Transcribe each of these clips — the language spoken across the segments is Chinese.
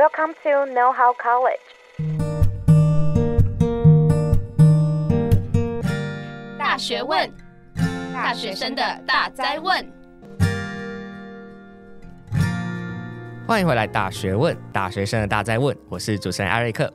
Welcome to Know How College。大学问，大学生的大灾问。欢迎回来，《大学问》大学生的大灾问，我是主持人艾瑞克。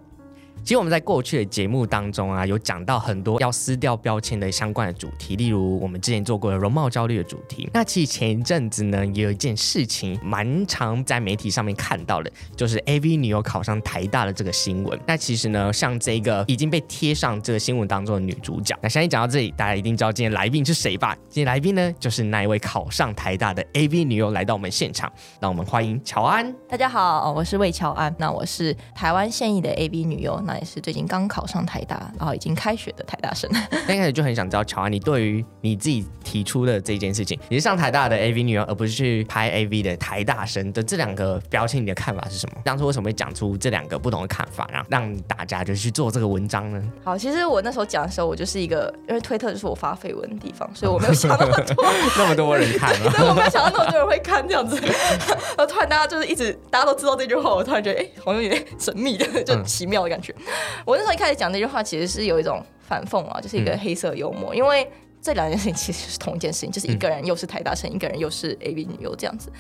其实我们在过去的节目当中啊，有讲到很多要撕掉标签的相关的主题，例如我们之前做过的容貌焦虑的主题。那其实前一阵子呢，也有一件事情蛮常在媒体上面看到的，就是 AV 女优考上台大的这个新闻。那其实呢，像这个已经被贴上这个新闻当中的女主角，那相信讲到这里，大家一定知道今天来宾是谁吧？今天来宾呢，就是那一位考上台大的 AV 女优来到我们现场，让我们欢迎乔安。大家好，我是魏乔安，那我是台湾现役的 AV 女优，那。也是最近刚考上台大，然后已经开学的台大生。一开始就很想知道乔安，你对于你自己提出的这件事情，你是上台大的 AV 女优，而不是去拍 AV 的台大生的这两个标签，你的看法是什么？当初为什么会讲出这两个不同的看法，然后让大家就去做这个文章呢？好，其实我那时候讲的时候，我就是一个，因为推特就是我发绯闻的地方，所以我没有想那么多，那么多人看吗？所以我没有想到那么多人会看这样子。然后突然大家就是一直大家都知道这句话，我突然觉得哎，好像有点神秘的，就奇妙的感觉。嗯、我那时候一开始讲那句话，其实是有一种反讽啊，就是一个黑色幽默，嗯、因为这两件事情其实是同一件事情，就是一个人又是台大生，一个人又是 A B 女优这样子。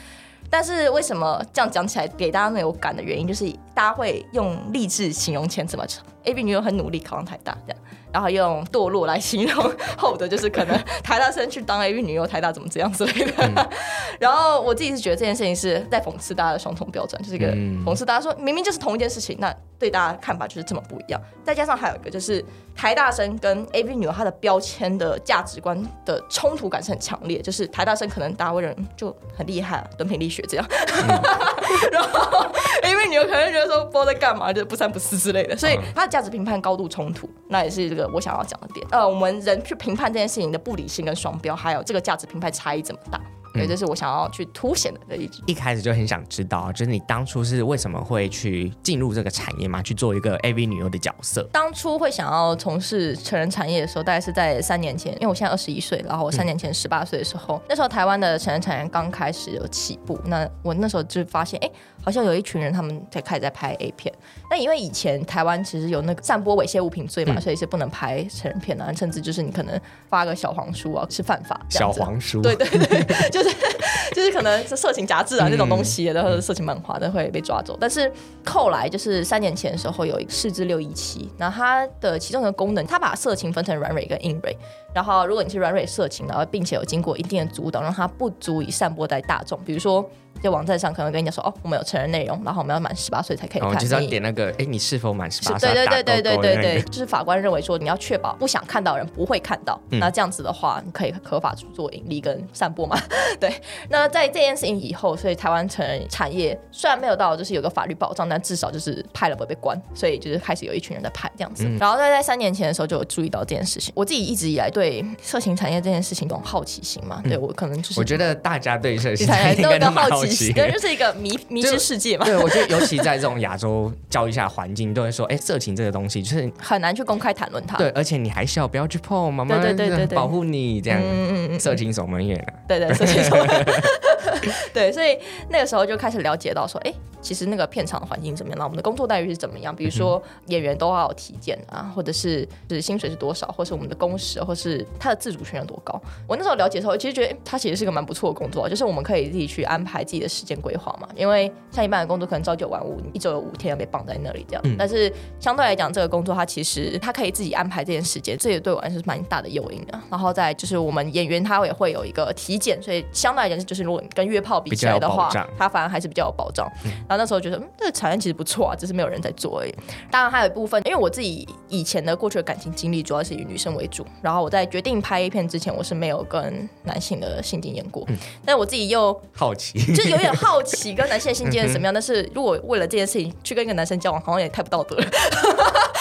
但是为什么这样讲起来给大家那么有感的原因，就是大家会用励志形容前怎么成？A B 女优很努力考上台大这样。然后用堕落来形容后的，就是可能台大生去当 A B 女优，台大怎么这样之类的。嗯、然后我自己是觉得这件事情是在讽刺大家的双重标准，就是一个讽刺大家说明明就是同一件事情，那对大家看法就是这么不一样。再加上还有一个就是台大生跟 AV 女优她的标签的价值观的冲突感是很强烈，就是台大生可能大家会认为就很厉害，敦品力学这样，嗯、然后 AV 女优可能觉得说不知道在干嘛，就是不三不四之类的，所以她的价值评判高度冲突，那也是这个。我想要讲的点，呃，我们人去评判这件事情的不理性跟双标，还有这个价值评判差异这么大。对，这是我想要去凸显的这一句。一开始就很想知道，就是你当初是为什么会去进入这个产业嘛？去做一个 AV 女优的角色。当初会想要从事成人产业的时候，大概是在三年前，因为我现在二十一岁，然后我三年前十八岁的时候，嗯、那时候台湾的成人产业刚开始有起步。那我那时候就发现，哎，好像有一群人他们在开始在拍 A 片。那因为以前台湾其实有那个散播猥亵物品罪嘛，嗯、所以是不能拍成人片的，甚至就是你可能发个小黄书啊是犯法。小黄书。对对对，就是。就是可能是色情杂志啊那种东西，然后色情漫画都会被抓走。但是后来就是三年前的时候，有一个四至六一七，然后它的其中一个功能，它把色情分成软蕊跟硬蕊。然后如果你是软蕊色情，然后并且有经过一定的阻挡，让它不足以散播在大众，比如说。在网站上可能跟人家说，哦，我们有成人内容，然后我们要满十八岁才可以看。哦，就是要点那个，哎，你是否满十八岁？对对对对对对对，就是法官认为说，你要确保不想看到的人不会看到，嗯、那这样子的话，你可以合法做盈利跟散播嘛。对，那在这件事情以后，所以台湾成人产业虽然没有到就是有个法律保障，但至少就是拍了不会被关，所以就是开始有一群人在拍这样子。嗯、然后在在三年前的时候就有注意到这件事情。我自己一直以来对色情产业这件事情有种好奇心嘛，对我可能就是、嗯、我觉得大家对色情产业都有好奇心，对，就是一个。迷迷之世界嘛，对，我觉得尤其在这种亚洲教育下环境，都会说，哎，色情这个东西就是很难去公开谈论它。对，而且你还是要不要去碰，妈妈对对对对保护你这样。嗯嗯嗯，色情守门员啊。对对，色情守门员。对，所以那个时候就开始了解到说，哎，其实那个片场的环境怎么样？那我们的工作待遇是怎么样？比如说演员都要有体检啊，或者是就是薪水是多少，或是我们的工时，或是他的自主权有多高？我那时候了解的时候，其实觉得他其实是个蛮不错的工作，就是我们可以自己去安排自己的时间规划嘛。因为像一般的工作，可能朝九晚五，你一周有五天要被绑在那里这样。嗯、但是相对来讲，这个工作它其实它可以自己安排这件时间，这也对我来说是蛮大的诱因的。然后再就是我们演员他也会有一个体检，所以相对来讲，就是如果你跟约炮比起来的话，他反而还是比较有保障。嗯、然后那时候觉得，嗯，这个产业其实不错啊，只是没有人在做而已。当然还有一部分，因为我自己以前的过去的感情经历主要是以女生为主，然后我在决定拍 A 片之前，我是没有跟男性的性经验过。嗯、但我自己又好奇，就有点好奇跟男性的性经验什么样。但是如果为了这件事情去跟一个男生交往，好像也太不道德了。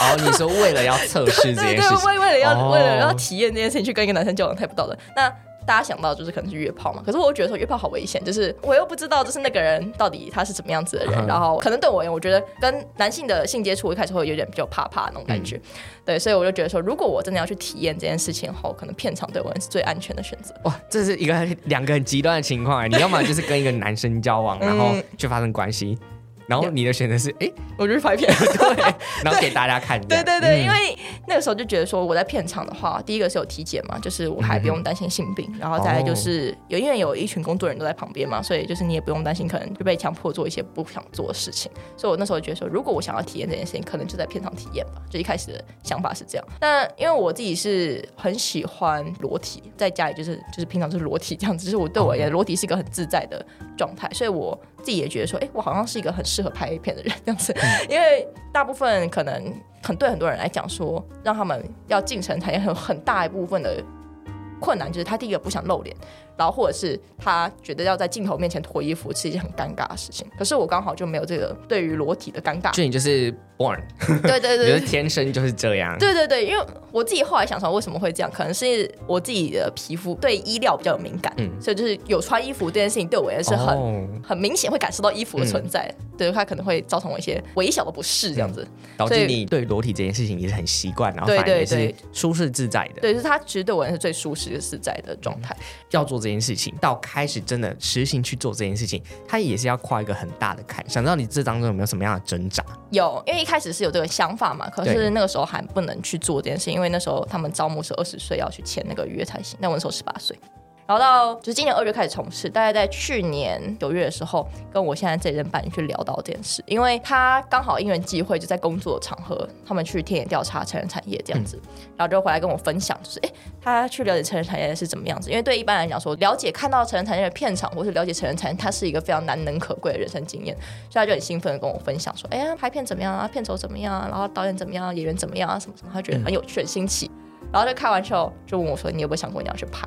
哦，你说为了要测试这件事情，为为了要、哦、为了要体验这件事情去跟一个男生交往，太不道德。那大家想到就是可能是约炮嘛，可是我又觉得说约炮好危险，就是我又不知道就是那个人到底他是怎么样子的人，嗯、然后可能对我而言，我觉得跟男性的性接触一开始会有点比较怕怕那种感觉，嗯、对，所以我就觉得说，如果我真的要去体验这件事情后，可能片场对我是最安全的选择。哇，这是一个两个很极端的情况，你要么就是跟一个男生交往，然后去发生关系。然后你的选择是，哎，我就是拍片，对，然后给大家看。对对对，因为那个时候就觉得说我在片场的话，第一个是有体检嘛，就是我还不用担心性病，然后再来就是有因为有一群工作人员都在旁边嘛，所以就是你也不用担心可能就被强迫做一些不想做的事情。所以我那时候觉得说，如果我想要体验这件事情，可能就在片场体验吧。就一开始的想法是这样。那因为我自己是很喜欢裸体，在家里就是就是平常就是裸体这样子，就是我对我而言裸体是一个很自在的状态，所以我。自己也觉得说，哎、欸，我好像是一个很适合拍 A 片的人这样子，因为大部分可能很对很多人来讲说，让他们要进城，他也，有很大一部分的困难，就是他第一个不想露脸。然后或者是他觉得要在镜头面前脱衣服是一件很尴尬的事情，可是我刚好就没有这个对于裸体的尴尬。就你就是 born，对对对，觉得天生就是这样。对对对，因为我自己后来想说为什么会这样，可能是我自己的皮肤对衣料比较有敏感，嗯，所以就是有穿衣服这件事情对我也是很、哦、很明显会感受到衣服的存在，嗯、对它可能会造成我一些微小的不适这样子，嗯、导致你对裸体这件事情也是很习惯，然后反而也是舒适自在的。对，就是它其实对我也是最舒适自在的状态。要做这件事情到。开始真的实行去做这件事情，他也是要跨一个很大的坎。想知道你这当中有没有什么样的挣扎？有，因为一开始是有这个想法嘛，可是那个时候还不能去做这件事情，因为那时候他们招募是二十岁要去签那个约才行。那我那时候十八岁。然后到就是今年二月开始从事，大概在去年九月的时候，跟我现在这任伴侣去聊到这件事，因为他刚好因缘际会就在工作场合，他们去田野调查成人产业这样子，嗯、然后就回来跟我分享，就是哎，他去了解成人产业是怎么样子，因为对一般来讲说，了解看到成人产业的片场，或是了解成人产业，它是一个非常难能可贵的人生经验，所以他就很兴奋的跟我分享说，哎呀，拍片怎么样啊，片酬怎么样啊，然后导演怎么样啊，演员怎么样啊，什么什么，他觉得很有趣很新奇，然后就开玩笑就问我说，你有没有想过你要去拍？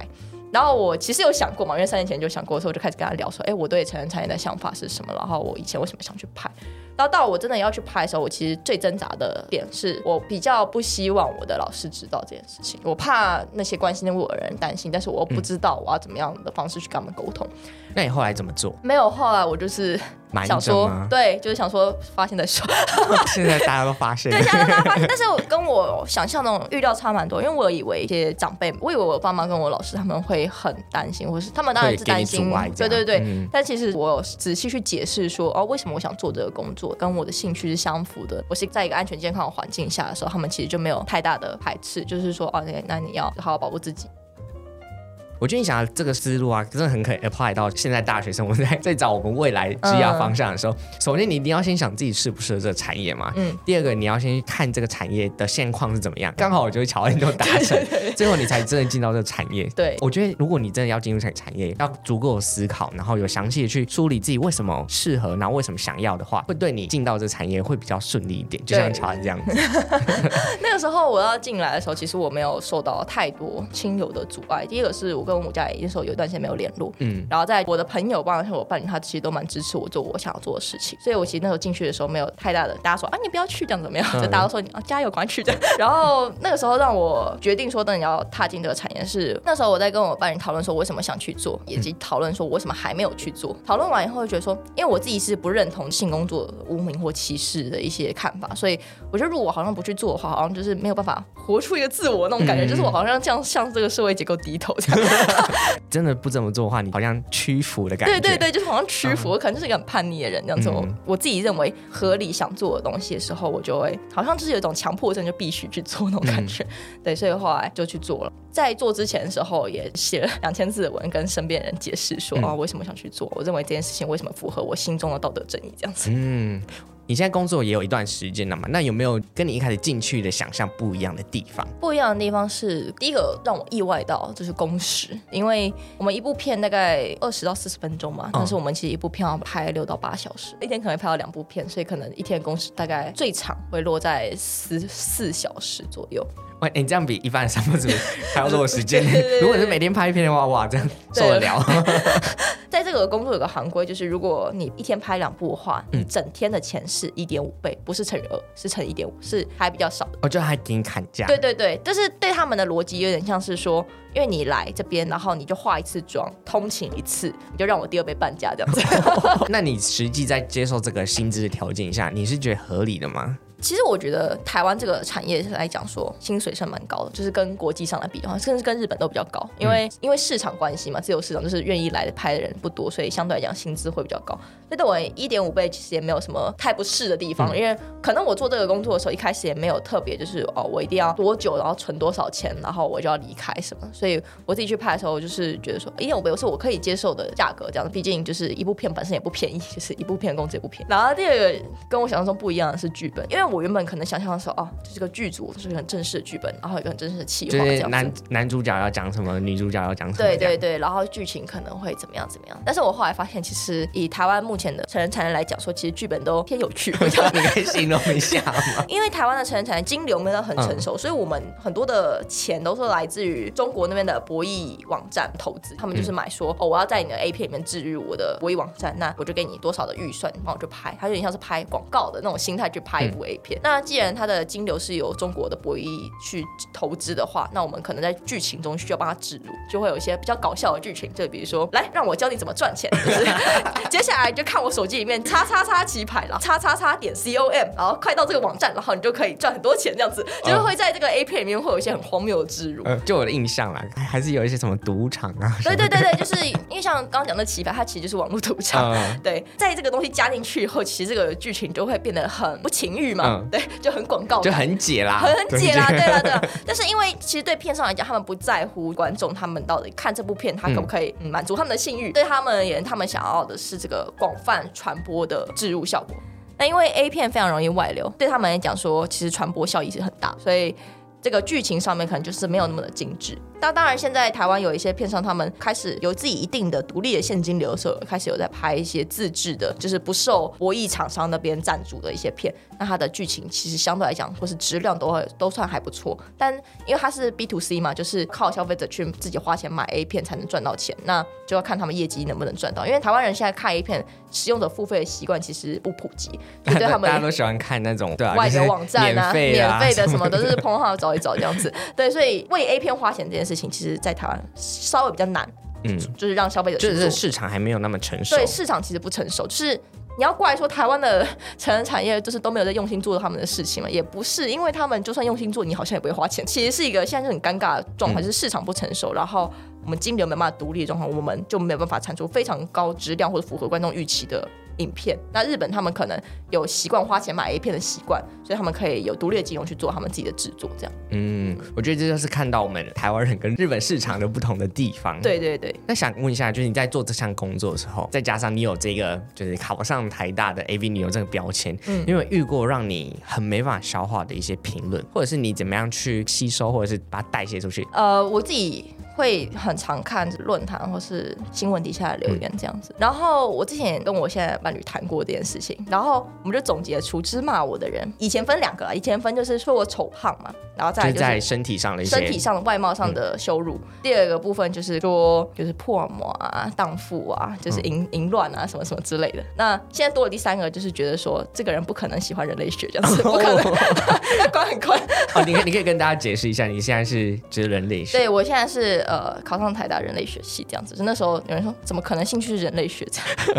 然后我其实有想过嘛，因为三年前就想过，所以我就开始跟他聊说，哎，我对成人产业的想法是什么？然后我以前为什么想去拍？然后到我真的要去拍的时候，我其实最挣扎的点是我比较不希望我的老师知道这件事情，我怕那些关心我的人担心，但是我不知道我要怎么样的方式去跟他们沟通。那你后来怎么做？没有，后来我就是想说，对，就是想说发现再说。现在大家都发现，对，现在大家发现，但是我跟我想象那种预料差蛮多，因为我以为一些长辈，我以为我爸妈跟我老师他们会很担心，或是他们当然是担心，对对对。嗯、但其实我仔细去解释说，哦，为什么我想做这个工作，跟我的兴趣是相符的。我是在一个安全健康的环境下的时候，他们其实就没有太大的排斥，就是说，哦，那那你要好好保护自己。我觉得你想这个思路啊，真的很可以 apply 到现在大学生。我们在在找我们未来职业方向的时候，嗯、首先你一定要先想自己适不适合这个产业嘛。嗯。第二个，你要先看这个产业的现况是怎么样。刚好我觉得乔恩就达成，对对对，最后你才真的进到这个产业。对。我觉得如果你真的要进入这个产业，要足够的思考，然后有详细的去梳理自己为什么适合，然后为什么想要的话，会对你进到这个产业会比较顺利一点。就像乔恩这样子。那个时候我要进来的时候，其实我没有受到太多亲友的阻碍。第一个是我。跟我家里那时候有一段时间没有联络，嗯，然后在我的朋友，包括我伴侣，他其实都蛮支持我做我想要做的事情，所以我其实那时候进去的时候没有太大的，大家说啊你不要去这样怎么样，就大家都说你啊加油赶快去这。样。然后那个时候让我决定说，等你要踏进这个产业是那时候我在跟我伴侣讨论说我为什么想去做，以及讨论说我为什么还没有去做。讨论完以后就觉得说，因为我自己是不认同性工作污名或歧视的一些看法，所以我觉得如果我好像不去做的话，好像就是没有办法活出一个自我那种感觉，就是我好像这样向这个社会结构低头这样。真的不这么做的话，你好像屈服的感觉。对对对，就是好像屈服，我可能就是一个很叛逆的人这样子。我、嗯、我自己认为合理想做的东西的时候，我就会好像就是有一种强迫症，就必须去做那种感觉。嗯、对，所以后来就去做了。在做之前的时候，也写了两千字的文，跟身边人解释说哦，为什么想去做？我认为这件事情为什么符合我心中的道德正义这样子。嗯。你现在工作也有一段时间了嘛？那有没有跟你一开始进去的想象不一样的地方？不一样的地方是，第一个让我意外到就是工时，因为我们一部片大概二十到四十分钟嘛，但是我们其实一部片要拍六到八小时，一天可能拍到两部片，所以可能一天的工时大概最长会落在十四小时左右。喂，你这样比一般的上班族还要 多时间。如果你是每天拍一片的话，哇，这样受得了。在这个工作有个行规，就是如果你一天拍两部的话，你整天的钱是一点五倍，不是乘以二，是乘以一点五，是还比较少的。我觉得还给你砍价。对对对，就是对他们的逻辑有点像是说，因为你来这边，然后你就化一次妆，通勤一次，你就让我第二杯半价这样子。那你实际在接受这个薪资的条件下，你是觉得合理的吗？其实我觉得台湾这个产业来讲说，薪水是蛮高的，就是跟国际上来比的话，甚至跟日本都比较高。因为、嗯、因为市场关系嘛，自由市场就是愿意来拍的人不多，所以相对来讲薪资会比较高。那对我一点五倍其实也没有什么太不适的地方，嗯、因为可能我做这个工作的时候，一开始也没有特别就是哦，我一定要多久，然后存多少钱，然后我就要离开什么。所以我自己去拍的时候，我就是觉得说一点五倍是我可以接受的价格，这样。毕竟就是一部片本身也不便宜，就是一部片的工资也不便宜。然后第二个跟我想象中不一样的是剧本，因为我原本可能想象的时候，哦，这是个剧组，这是很正式的剧本，然后一个很正式的企划，就是男男主角要讲什么，女主角要讲什么，对对对，然后剧情可能会怎么样怎么样。但是我后来发现，其实以台湾目前的成人产业来讲，说其实剧本都偏有趣。我 想你可以形容一下吗？因为台湾的成人产业金流没有很成熟，嗯、所以我们很多的钱都是来自于中国那边的博弈网站投资，他们就是买说，哦，我要在你的 A 片里面置入我的博弈网站，那我就给你多少的预算，然后我就拍，它有点像是拍广告的那种心态去拍一部 A 片。嗯、那既然它的金流是由中国的博弈去投资的话，那我们可能在剧情中需要帮他植入，就会有一些比较搞笑的剧情，就比如说，来让我教你怎么赚钱，就是接下来就看我手机里面叉叉叉棋牌了，叉叉叉点 com，然后快到这个网站，然后你就可以赚很多钱，这样子，就是会在这个 A 片里面会有一些很荒谬的植入。呃，就我的印象啦，还是有一些什么赌场啊，对对对对，就是因为像刚刚讲的棋牌，它其实就是网络赌场，嗯、对，在这个东西加进去以后，其实这个剧情就会变得很不情欲嘛，嗯、对，就很广告，就很解啦，很解啦，对啦对啊。但是因为其实对片商来讲，他们不在乎观众他们到底看这部片他可不可以满足他们的性欲，嗯、对他们而言，他们想要的是这个广泛传播的植入效果。那因为 A 片非常容易外流，对他们来讲说，其实传播效益是很大，所以这个剧情上面可能就是没有那么的精致。当当然，现在台湾有一些片商，他们开始有自己一定的独立的现金流的时候，开始有在拍一些自制的，就是不受博弈厂商那边赞助的一些片。那它的剧情其实相对来讲，或是质量都会都算还不错。但因为它是 B to C 嘛，就是靠消费者去自己花钱买 A 片才能赚到钱，那就要看他们业绩能不能赚到。因为台湾人现在看 A 片使用者付费的习惯其实不普及，对他们 大家都喜欢看那种对啊，外流网站啊，免费的什么都是碰号找一找这样子。对，所以为 A 片花钱这件事情，其实在台湾稍微比较难，嗯，就是让消费者就是市场还没有那么成熟。对，市场其实不成熟，就是你要过来说台湾的成人产业就是都没有在用心做他们的事情嘛，也不是，因为他们就算用心做，你好像也不会花钱。其实是一个现在就很尴尬的状况，就是市场不成熟，然后我们金流没办法独立的状况，我们就没有办法产出非常高质量或者符合观众预期的。影片，那日本他们可能有习惯花钱买 A 片的习惯，所以他们可以有独立的金融去做他们自己的制作，这样。嗯，我觉得这就是看到我们台湾人跟日本市场的不同的地方。对对对。那想问一下，就是你在做这项工作的时候，再加上你有这个就是考上台大的 AV 女优这个标签，嗯，因为遇过让你很没办法消化的一些评论，或者是你怎么样去吸收，或者是把它代谢出去？呃，我自己。会很常看论坛或是新闻底下的留言这样子，然后我之前也跟我现在伴侣谈过这件事情，然后我们就总结出，就是骂我的人，以前分两个，以前分就是说我丑胖嘛，然后再来就是在身体上的一些身体上的外貌上的羞辱，嗯、第二个部分就是说就是破魔啊、荡妇啊、就是淫淫乱啊什么什么之类的。那现在多了第三个，就是觉得说这个人不可能喜欢人类学这样子，不可能，那管很宽。哦，你可以你可以跟大家解释一下，你现在是就是人类学？对我现在是。呃，考上台大人类学系这样子，就那时候有人说，怎么可能兴趣是人类学？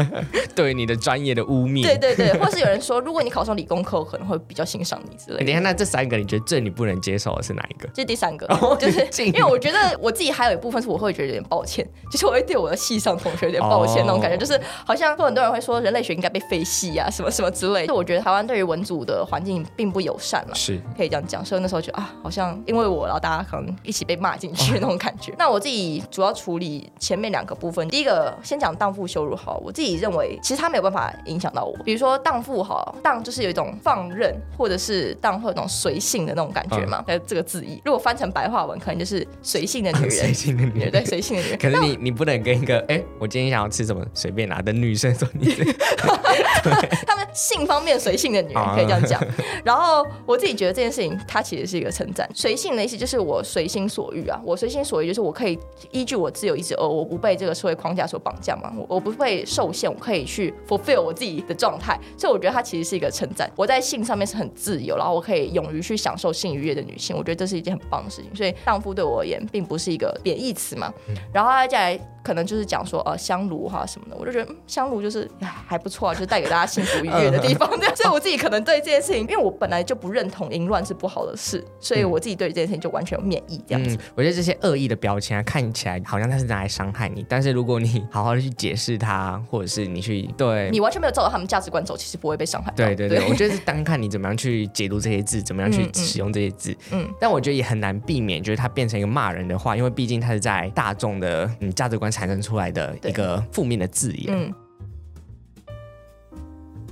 对你的专业的污蔑。对对对，或是有人说，如果你考上理工科，可能会比较欣赏你之类的。你看，那这三个，你觉得最你不能接受的是哪一个？这第三个，就是因为我觉得我自己还有一部分是我会觉得有点抱歉，就是我会对我的系上同学有点抱歉那种感觉，就是好像会很多人会说人类学应该被废系啊，什么什么之类的。就我觉得台湾对于文组的环境并不友善了，是可以这样讲。所以那时候就啊，好像因为我，然后大家可能一起被骂进去那种感觉。那我自己。主要处理前面两个部分，第一个先讲荡妇羞辱好，我自己认为其实他没有办法影响到我。比如说荡妇好，荡就是有一种放任，或者是荡会有那种随性的那种感觉嘛，呃、嗯，这个字义如果翻成白话文，可能就是随性的女人，随性的女人，对，随性的女人。可是你你不能跟一个哎，我今天想要吃什么随便拿的女生说你，他们性方面随性的女人可以这样讲。然后我自己觉得这件事情，它其实是一个称赞。随性的意思就是我随心所欲啊，我随心所欲就是我可以依。据我自由意志，而我不被这个社会框架所绑架嘛，我我不会受限，我可以去 fulfill 我自己的状态，所以我觉得它其实是一个称赞。我在性上面是很自由，然后我可以勇于去享受性愉悦的女性，我觉得这是一件很棒的事情。所以荡妇对我而言并不是一个贬义词嘛。然后再来。可能就是讲说呃香炉哈什么的，我就觉得、嗯、香炉就是还不错啊，就是带给大家幸福愉悦的地方。对，所以我自己可能对这件事情，因为我本来就不认同淫乱是不好的事，所以我自己对这件事情就完全有免疫这样子。嗯、我觉得这些恶意的标签啊，看起来好像它是拿来伤害你，但是如果你好好的去解释它，或者是你去对你完全没有照着他们价值观走，其实不会被伤害。对对对，对我觉得是单看你怎么样去解读这些字，怎么样去使用这些字。嗯，嗯但我觉得也很难避免，就是它变成一个骂人的话，因为毕竟它是在大众的嗯价值观产生出来的一个负面的字眼。嗯。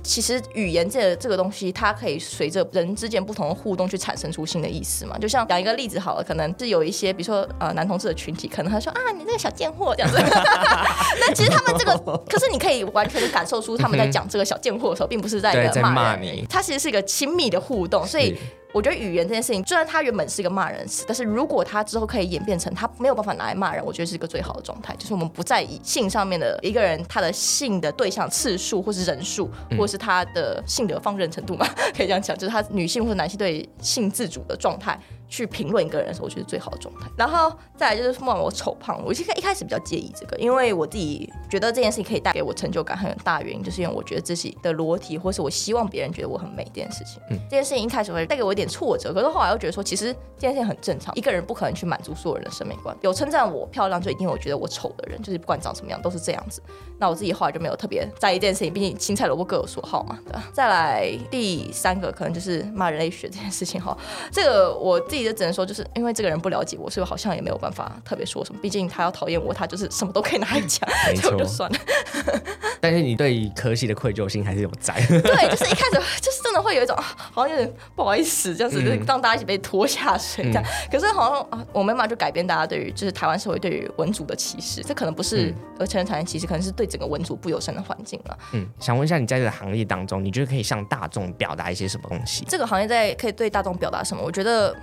其实语言这个、这个东西，它可以随着人之间不同的互动去产生出新的意思嘛。就像讲一个例子好了，可能是有一些，比如说呃男同志的群体，可能他说啊你这个小贱货这样子。那其实他们这个，可是你可以完全的感受出他们在讲这个小贱货的时候，并不是在一个骂你，他其实是一个亲密的互动，所以。我觉得语言这件事情，虽然它原本是一个骂人词，但是如果它之后可以演变成它没有办法拿来骂人，我觉得是一个最好的状态。就是我们不再以性上面的一个人他的性的对象次数，或是人数，或是他的性的放任程度嘛，可以这样讲，就是他女性或者男性对性自主的状态。去评论一个人的时候，我觉得最好的状态。然后再来就是骂我丑胖，我其实一开始比较介意这个，因为我自己觉得这件事情可以带给我成就感很大原因，就是因为我觉得自己的裸体，或是我希望别人觉得我很美这件事情。嗯，这件事情一开始会带给我一点挫折，可是后来又觉得说，其实这件事情很正常。一个人不可能去满足所有人的审美观，有称赞我漂亮，就一定有觉得我丑的人，就是不管长什么样都是这样子。那我自己后来就没有特别在意这件事情，毕竟青菜萝卜各有所好嘛，对吧？再来第三个可能就是骂人类学这件事情哈，这个我自己就只能说就是。因为这个人不了解我，所以我好像也没有办法特别说什么。毕竟他要讨厌我，他就是什么都可以拿来讲，没 错，就算了。但是你对科系的愧疚心还是有在。对，就是一开始就是真的会有一种好像有点不好意思这样子，就是让大家一起被拖下水这样。嗯、可是好像啊，我没办法就改变大家对于就是台湾社会对于文组的歧视，这可能不是而成人产业歧视，可能是对整个文组不友善的环境了。嗯，想问一下，你在这个行业当中，你觉得可以向大众表达一些什么东西？这个行业在可以对大众表达什么？我觉得。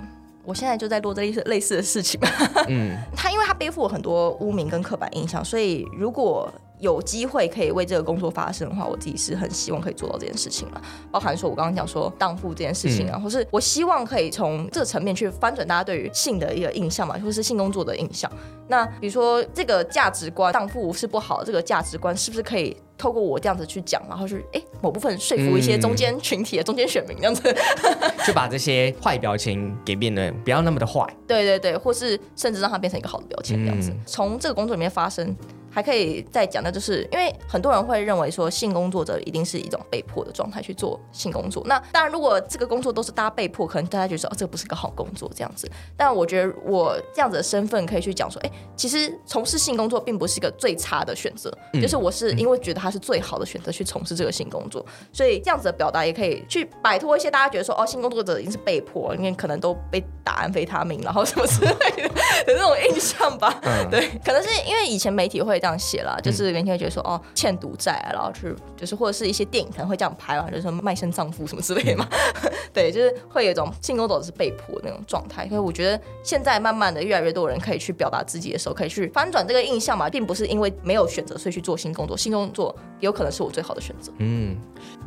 我现在就在做这类似类似的事情吧。嗯，他因为他背负了很多污名跟刻板印象，所以如果有机会可以为这个工作发声的话，我自己是很希望可以做到这件事情了。包含说我刚刚讲说荡妇这件事情啊，嗯、或是我希望可以从这个层面去翻转大家对于性的一个印象嘛，或是性工作的印象。那比如说这个价值观，荡妇是不好的，这个价值观是不是可以透过我这样子去讲，然后去哎某部分说服一些中间群体的中间选民这样子，就把这些坏标签给变得不要那么的坏。对对对，或是甚至让它变成一个好的标签这样子，从、嗯、这个工作里面发生。还可以再讲的，就是因为很多人会认为说性工作者一定是一种被迫的状态去做性工作。那当然，如果这个工作都是大家被迫，可能大家觉得说哦，这个不是个好工作这样子。但我觉得我这样子的身份可以去讲说，哎，其实从事性工作并不是一个最差的选择，嗯、就是我是因为觉得它是最好的选择去从事这个性工作，所以这样子的表达也可以去摆脱一些大家觉得说哦，性工作者一定是被迫，因为可能都被打安非他命，然后什么之类的的那种印象吧。嗯、对，可能是因为以前媒体会。这样写了，就是人家会觉得说哦，欠赌债，然后去就是或者是一些电影可能会这样拍嘛，就是说卖身葬父什么之类的嘛。嗯、对，就是会有一种性工作者是被迫的那种状态。所以我觉得现在慢慢的越来越多人可以去表达自己的时候，可以去翻转这个印象嘛，并不是因为没有选择所以去做性工作，性工作有可能是我最好的选择。嗯，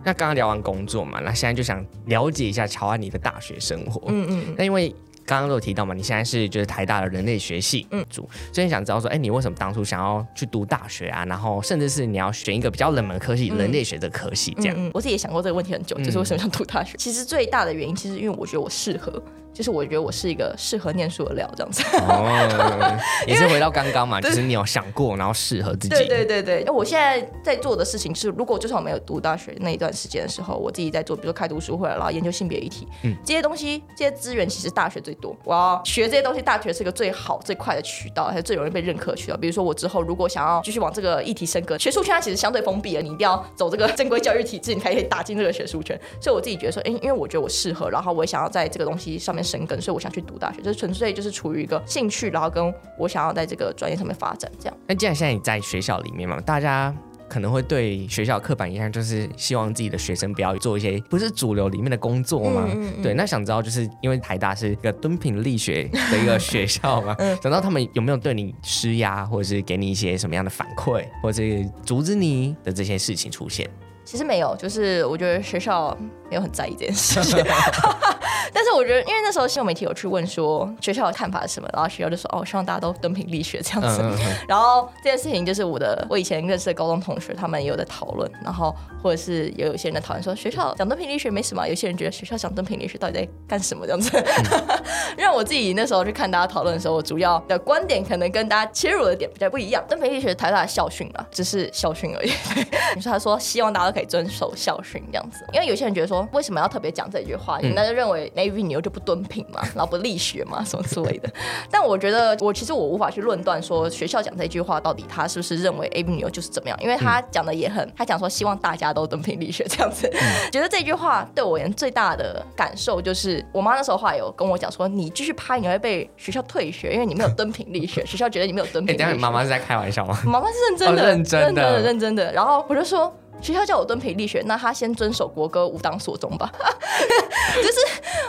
那刚刚聊完工作嘛，那现在就想了解一下乔安妮的大学生活。嗯嗯，那因为。刚刚都有提到嘛，你现在是就是台大的人类学系嗯组，所以想知道说，哎，你为什么当初想要去读大学啊？然后甚至是你要选一个比较冷门的科系，人类学的科系这样。我自己也想过这个问题很久，就是为什么想读大学？嗯、其实最大的原因，其实因为我觉得我适合。就是我觉得我是一个适合念书的料，这样子。哦，也是回到刚刚嘛，就是你有想过，然后适合自己。对对对对，因为我现在在做的事情是，如果就算我没有读大学那一段时间的时候，我自己在做，比如说开读书会，然后研究性别议题，嗯，这些东西，这些资源其实大学最多。我要学这些东西，大学是一个最好最快的渠道，还是最容易被认可的渠道。比如说我之后如果想要继续往这个议题深耕，学术圈它其实相对封闭了，你一定要走这个正规教育体制，你才可以打进这个学术圈。所以我自己觉得说，哎，因为我觉得我适合，然后我也想要在这个东西上面深耕，所以我想去。读大学就是纯粹就是处于一个兴趣，然后跟我想要在这个专业上面发展这样。那既然现在你在学校里面嘛，大家可能会对学校刻板印象就是希望自己的学生不要做一些不是主流里面的工作嘛。嗯嗯嗯对，那想知道就是因为台大是一个敦品力学的一个 学校嘛，嗯、想知道他们有没有对你施压，或者是给你一些什么样的反馈，或者是阻止你的这些事情出现？其实没有，就是我觉得学校没有很在意这件事情。但是我觉得，因为那时候新闻媒体有去问说学校的看法是什么，然后学校就说哦，希望大家都敦品力学这样子。嗯嗯嗯、然后这件事情就是我的我以前认识的高中同学他们也有在讨论，然后或者是也有一些人在讨论说学校讲敦品力学没什么，有些人觉得学校讲敦品力学到底在干什么这样子。嗯、让我自己那时候去看大家讨论的时候，我主要的观点可能跟大家切入的点比较不一样。敦品力学台大的校训嘛，只是校训而已。你说他说希望大家都可以遵守校训这样子，因为有些人觉得说为什么要特别讲这句话？那、嗯、就认为 AV 女优就不敦品嘛，然后不力学嘛，什么之类的。但我觉得我其实我无法去论断说学校讲这句话到底他是不是认为 AV 女优就是怎么样，因为他讲的也很，他讲说希望大家都敦品力学这样子。嗯、觉得这句话对我而言最大的感受就是，我妈那时候话有跟我讲说，你继续拍你会被学校退学，因为你没有敦品力学，学校觉得你没有敦品力学。妈妈是在开玩笑吗？妈妈是认真的，认真的，认真的。然后我就说。学校叫我敦品力学，那他先遵守国歌，吾当所宗吧。就是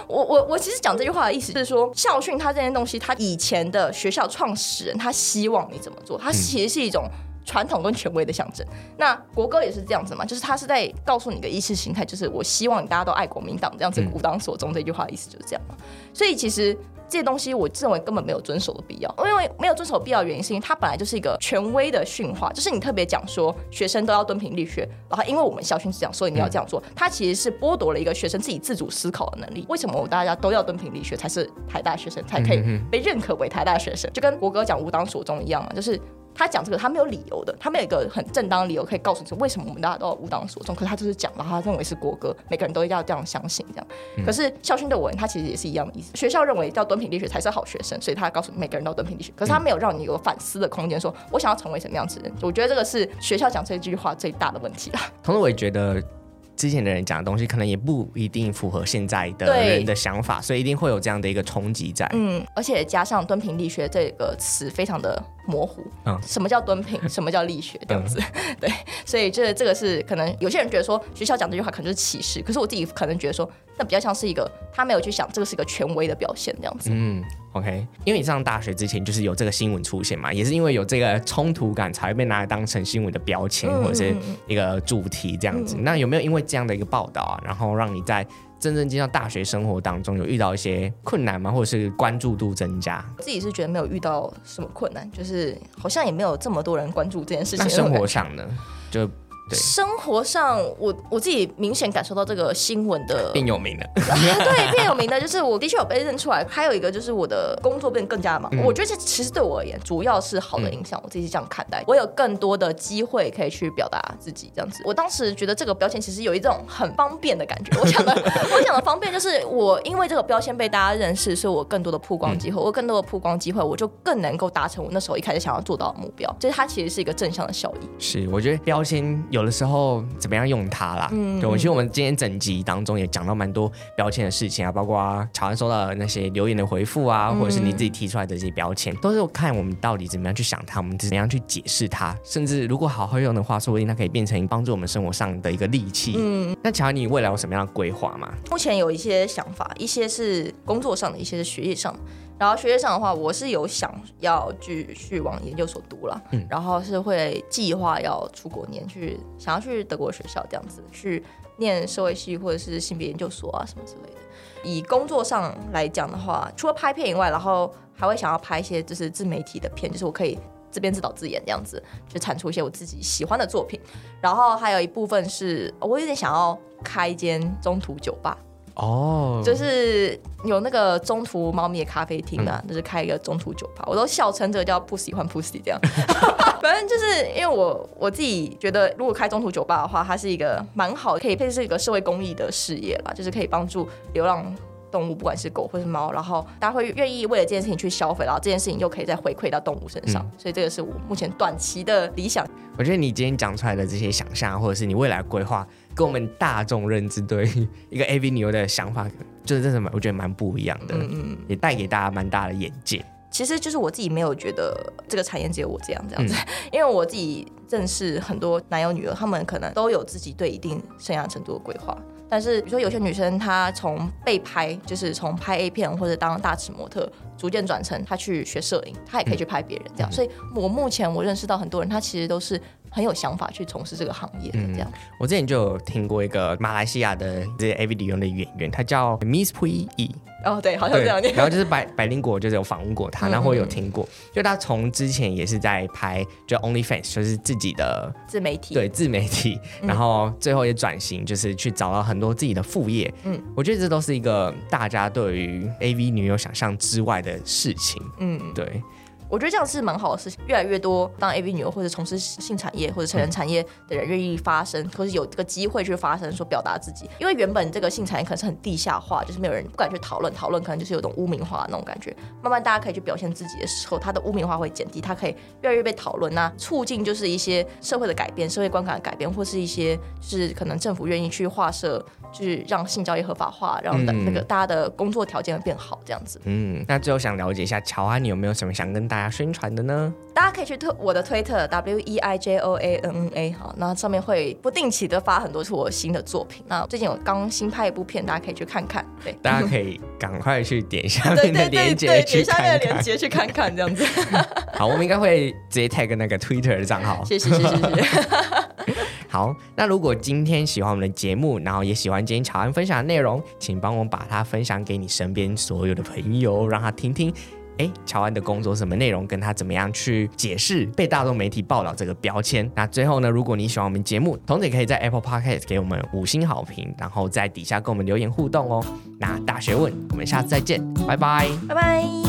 我我我其实讲这句话的意思，就是说校训它这件东西，它以前的学校创始人他希望你怎么做，它其实是一种传统跟权威的象征。嗯、那国歌也是这样子嘛，就是他是在告诉你的意识形态，就是我希望你大家都爱国民党这样子，吾当所宗这句话的意思就是这样嘛。所以其实。这些东西我认为根本没有遵守的必要，因为没有遵守必要原因是因为它本来就是一个权威的训话，就是你特别讲说学生都要蹲平力学，然后因为我们校训是这样，所以你要这样做，它其实是剥夺了一个学生自己自主思考的能力。为什么我大家都要蹲平力学才是台大学生才可以被认可为台大学生？就跟国歌讲无党所中一样嘛，就是。他讲这个，他没有理由的，他没有一个很正当的理由可以告诉你为什么我们大家都要无党所中。可是他就是讲，然后他认为是国歌，每个人都要这样相信这样。嗯、可是校训对我，他其实也是一样的意思。学校认为叫敦品力学才是好学生，所以他告诉每个人都要敦品力学。可是他没有让你有反思的空间，说我想要成为什么样子的人。我觉得这个是学校讲这句话最大的问题啦。同时，我也觉得。之前的人讲的东西可能也不一定符合现在的人的想法，所以一定会有这样的一个冲击在。嗯，而且加上敦平力学这个词非常的模糊，嗯，什么叫敦品，什么叫力学这样子，嗯、对，所以这这个是可能有些人觉得说学校讲这句话可能就是歧视，可是我自己可能觉得说那比较像是一个他没有去想这个是一个权威的表现这样子，嗯。OK，因为你上大学之前就是有这个新闻出现嘛，也是因为有这个冲突感才会被拿来当成新闻的标签或者是一个主题这样子。嗯、那有没有因为这样的一个报道啊，然后让你在真正进到大学生活当中有遇到一些困难吗？或者是关注度增加？自己是觉得没有遇到什么困难，就是好像也没有这么多人关注这件事情。那生活上呢？就。对生活上，我我自己明显感受到这个新闻的变有名了。对，变有名的，就是我的确有被认出来。还有一个就是我的工作变更加忙。嗯、我觉得这其实对我而言，主要是好的影响。嗯、我自己是这样看待，我有更多的机会可以去表达自己，这样子。我当时觉得这个标签其实有一种很方便的感觉。我想的，我想的方便就是我因为这个标签被大家认识，所以我更多的曝光机会，嗯、我更多的曝光机会，我就更能够达成我那时候一开始想要做到的目标。就是它其实是一个正向的效益。是，我觉得标签有。有的时候怎么样用它啦？嗯，对，我其实我们今天整集当中也讲到蛮多标签的事情啊，包括乔安收到的那些留言的回复啊，或者是你自己提出来的这些标签，都是看我们到底怎么样去想它，我们怎么样去解释它，甚至如果好好用的话，说不定它可以变成帮助我们生活上的一个利器。嗯，那乔安，你未来有什么样的规划吗？目前有一些想法，一些是工作上的，一些是学业上的。然后学业上的话，我是有想要继续往研究所读了，嗯，然后是会计划要出国念，去想要去德国学校这样子去念社会系或者是性别研究所啊什么之类的。以工作上来讲的话，除了拍片以外，然后还会想要拍一些就是自媒体的片，就是我可以自编自导自演这样子，去产出一些我自己喜欢的作品。然后还有一部分是我有点想要开一间中途酒吧。哦，oh. 就是有那个中途猫咪的咖啡厅啊，嗯、就是开一个中途酒吧，我都笑称这个叫 Pussy 换 Pussy 这样。反正就是因为我我自己觉得，如果开中途酒吧的话，它是一个蛮好的，可以配是一个社会公益的事业吧，就是可以帮助流浪动物，不管是狗或是猫，然后大家会愿意为了这件事情去消费，然后这件事情又可以再回馈到动物身上，嗯、所以这个是我目前短期的理想。我觉得你今天讲出来的这些想象，或者是你未来规划。跟我们大众认知对一个 AV 女优的想法，就是真的蛮，我觉得蛮不一样的，嗯嗯，也带给大家蛮大的眼界。其实就是我自己没有觉得这个产业只有我这样这样子，嗯、因为我自己认识很多男友女儿，他们可能都有自己对一定生涯程度的规划。但是比如说有些女生，她从被拍，就是从拍 A 片或者当大尺模特，逐渐转成她去学摄影，她也可以去拍别人这样。嗯、所以我目前我认识到很多人，她其实都是很有想法去从事这个行业的这样。嗯、我之前就有听过一个马来西亚的这些 AV 女优的演员，她叫 Miss Pui E。哦，对，好像这样念。然后就是百百灵果，就是有访问过他，然后我有听过，就他从之前也是在拍，就 OnlyFans，就是自己的自媒体，对自媒体，然后最后也转型，就是去找到很多自己的副业。嗯，我觉得这都是一个大家对于 AV 女友想象之外的事情。嗯，对。我觉得这样是蛮好的事情，越来越多当 AV 女优或者从事性产业或者成人产业的人愿意发声，或是有这个机会去发声，说表达自己。因为原本这个性产业可能是很地下化，就是没有人不敢去讨论，讨论可能就是有种污名化那种感觉。慢慢大家可以去表现自己的时候，它的污名化会减低，它可以越来越被讨论，那促进就是一些社会的改变，社会观感的改变，或是一些就是可能政府愿意去划设，就是让性交易合法化，让那个大家的工作条件会变好这样子。嗯，那最后想了解一下乔安，你有没有什么想跟大家宣传的呢？大家可以去推我的推特 W E I J O A N N A 好，那上面会不定期的发很多次我新的作品。那最近我刚新拍一部片，大家可以去看看。对，大家可以赶快去点下面的链接，点下面的链接去看看，这样子。好，我们应该会直接 tag 那个 Twitter 的账号。谢谢谢谢谢谢。好，那如果今天喜欢我们的节目，然后也喜欢今天乔安分享的内容，请帮我把它分享给你身边所有的朋友，让他听听。哎，乔安的工作什么内容？跟他怎么样去解释被大众媒体报道这个标签？那最后呢，如果你喜欢我们节目，同时也可以在 Apple Podcast 给我们五星好评，然后在底下跟我们留言互动哦。那大学问，我们下次再见，拜拜，拜拜。